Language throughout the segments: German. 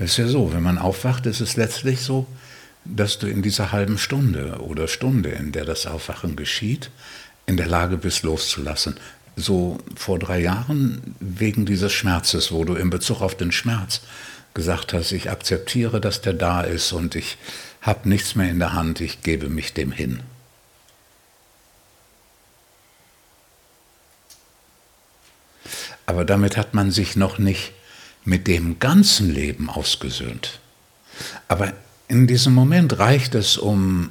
Es ist ja so, wenn man aufwacht, ist es letztlich so, dass du in dieser halben Stunde oder Stunde, in der das Aufwachen geschieht, in der Lage bist, loszulassen. So vor drei Jahren wegen dieses Schmerzes, wo du in Bezug auf den Schmerz gesagt hast, ich akzeptiere, dass der da ist und ich habe nichts mehr in der Hand, ich gebe mich dem hin. Aber damit hat man sich noch nicht mit dem ganzen Leben ausgesöhnt. Aber in diesem Moment reicht es, um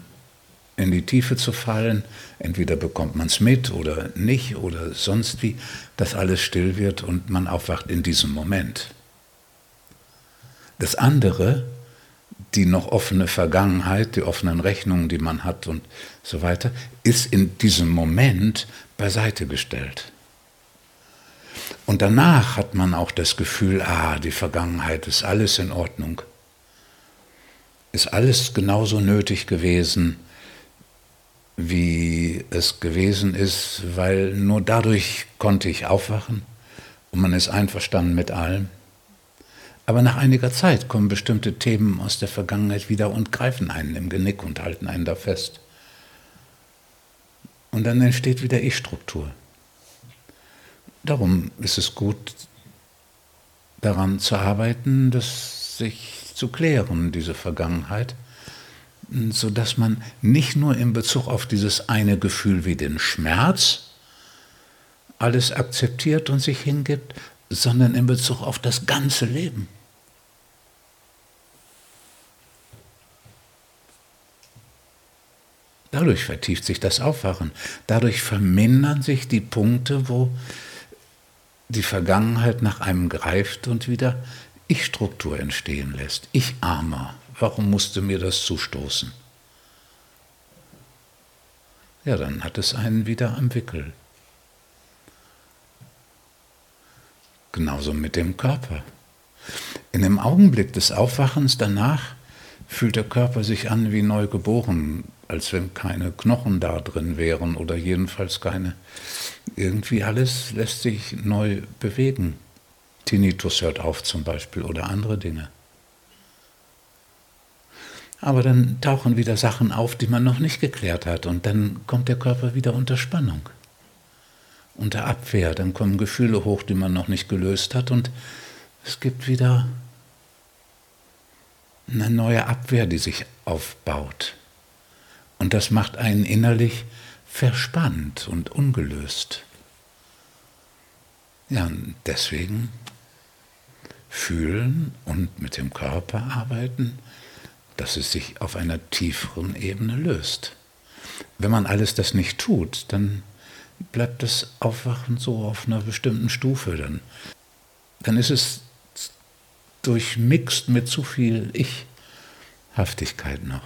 in die Tiefe zu fallen. Entweder bekommt man es mit oder nicht oder sonst wie, dass alles still wird und man aufwacht in diesem Moment. Das andere, die noch offene Vergangenheit, die offenen Rechnungen, die man hat und so weiter, ist in diesem Moment beiseite gestellt. Und danach hat man auch das Gefühl, ah, die Vergangenheit ist alles in Ordnung. Ist alles genauso nötig gewesen, wie es gewesen ist, weil nur dadurch konnte ich aufwachen und man ist einverstanden mit allem. Aber nach einiger Zeit kommen bestimmte Themen aus der Vergangenheit wieder und greifen einen im Genick und halten einen da fest. Und dann entsteht wieder Ich-Struktur. Darum ist es gut, daran zu arbeiten, das sich zu klären, diese Vergangenheit, sodass man nicht nur in Bezug auf dieses eine Gefühl wie den Schmerz alles akzeptiert und sich hingibt, sondern in Bezug auf das ganze Leben. Dadurch vertieft sich das Aufwachen. Dadurch vermindern sich die Punkte, wo die Vergangenheit nach einem greift und wieder Ich-Struktur entstehen lässt. Ich armer, warum musste mir das zustoßen? Ja, dann hat es einen wieder am Wickel. Genauso mit dem Körper. In dem Augenblick des Aufwachens danach fühlt der Körper sich an wie neu geboren, als wenn keine Knochen da drin wären oder jedenfalls keine. Irgendwie alles lässt sich neu bewegen. Tinnitus hört auf zum Beispiel oder andere Dinge. Aber dann tauchen wieder Sachen auf, die man noch nicht geklärt hat und dann kommt der Körper wieder unter Spannung, unter Abwehr, dann kommen Gefühle hoch, die man noch nicht gelöst hat und es gibt wieder eine neue Abwehr, die sich aufbaut. Und das macht einen innerlich verspannt und ungelöst. Ja, und deswegen fühlen und mit dem Körper arbeiten, dass es sich auf einer tieferen Ebene löst. Wenn man alles das nicht tut, dann bleibt das Aufwachen so auf einer bestimmten Stufe. Dann, dann ist es durchmixt mit zu viel Ich-Haftigkeit noch.